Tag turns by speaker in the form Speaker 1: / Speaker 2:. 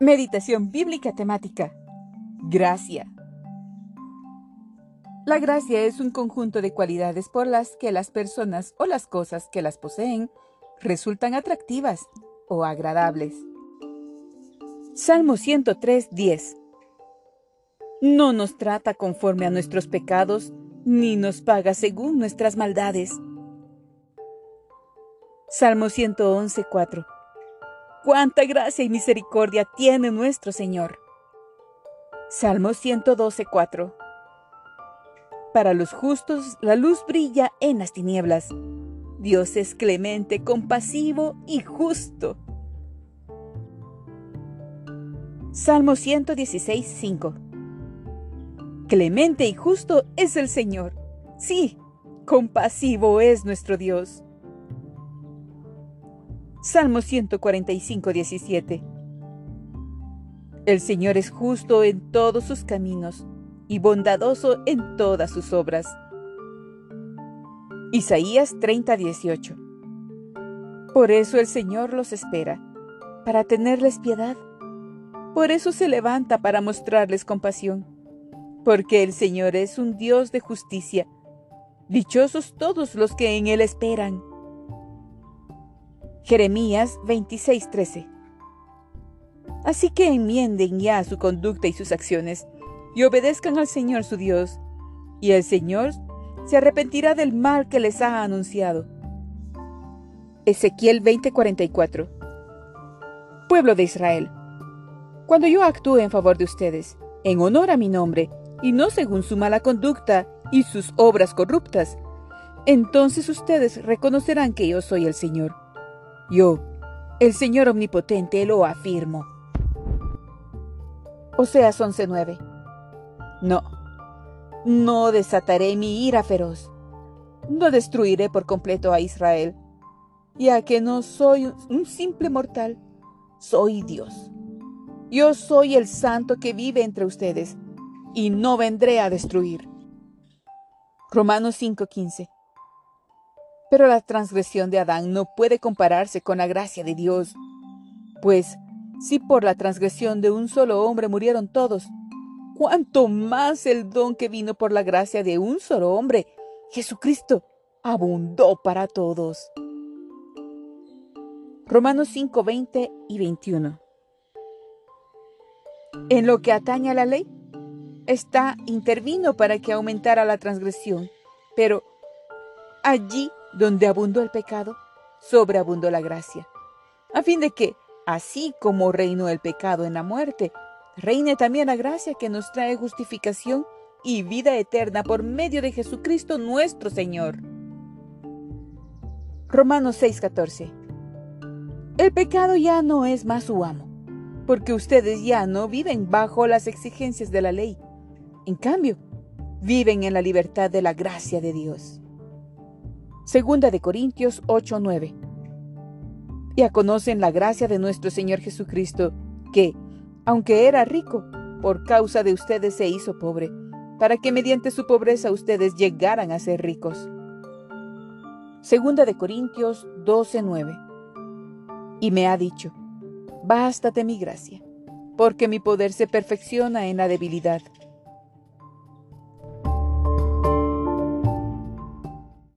Speaker 1: Meditación bíblica temática. Gracia. La gracia es un conjunto de cualidades por las que las personas o las cosas que las poseen resultan atractivas o agradables. Salmo 103, 10. No nos trata conforme a nuestros pecados, ni nos paga según nuestras maldades. Salmo 111, 4 cuánta gracia y misericordia tiene nuestro Señor. Salmo 112, 4. Para los justos la luz brilla en las tinieblas. Dios es clemente, compasivo y justo. Salmo 116, 5. Clemente y justo es el Señor. Sí, compasivo es nuestro Dios. Salmo 145, 17. El Señor es justo en todos sus caminos y bondadoso en todas sus obras. Isaías 30, 18. Por eso el Señor los espera, para tenerles piedad. Por eso se levanta para mostrarles compasión, porque el Señor es un Dios de justicia. Dichosos todos los que en Él esperan. Jeremías 26:13. Así que enmienden ya su conducta y sus acciones, y obedezcan al Señor su Dios, y el Señor se arrepentirá del mal que les ha anunciado. Ezequiel 20:44 Pueblo de Israel, cuando yo actúe en favor de ustedes, en honor a mi nombre, y no según su mala conducta y sus obras corruptas, entonces ustedes reconocerán que yo soy el Señor yo, el Señor Omnipotente, lo afirmo. Oseas 11:9 No, no desataré mi ira feroz. No destruiré por completo a Israel, ya que no soy un simple mortal, soy Dios. Yo soy el santo que vive entre ustedes, y no vendré a destruir. Romanos 5:15 pero la transgresión de Adán no puede compararse con la gracia de Dios. Pues, si por la transgresión de un solo hombre murieron todos, cuánto más el don que vino por la gracia de un solo hombre, Jesucristo, abundó para todos. Romanos 5, 20 y 21. En lo que atañe a la ley, está intervino para que aumentara la transgresión, pero allí donde abundó el pecado, sobreabundó la gracia, a fin de que, así como reinó el pecado en la muerte, reine también la gracia que nos trae justificación y vida eterna por medio de Jesucristo nuestro Señor. Romanos 6:14 El pecado ya no es más su amo, porque ustedes ya no viven bajo las exigencias de la ley. En cambio, viven en la libertad de la gracia de Dios. Segunda de Corintios 8:9. Ya conocen la gracia de nuestro Señor Jesucristo, que, aunque era rico, por causa de ustedes se hizo pobre, para que mediante su pobreza ustedes llegaran a ser ricos. Segunda de Corintios 12:9. Y me ha dicho, bástate mi gracia, porque mi poder se perfecciona en la debilidad.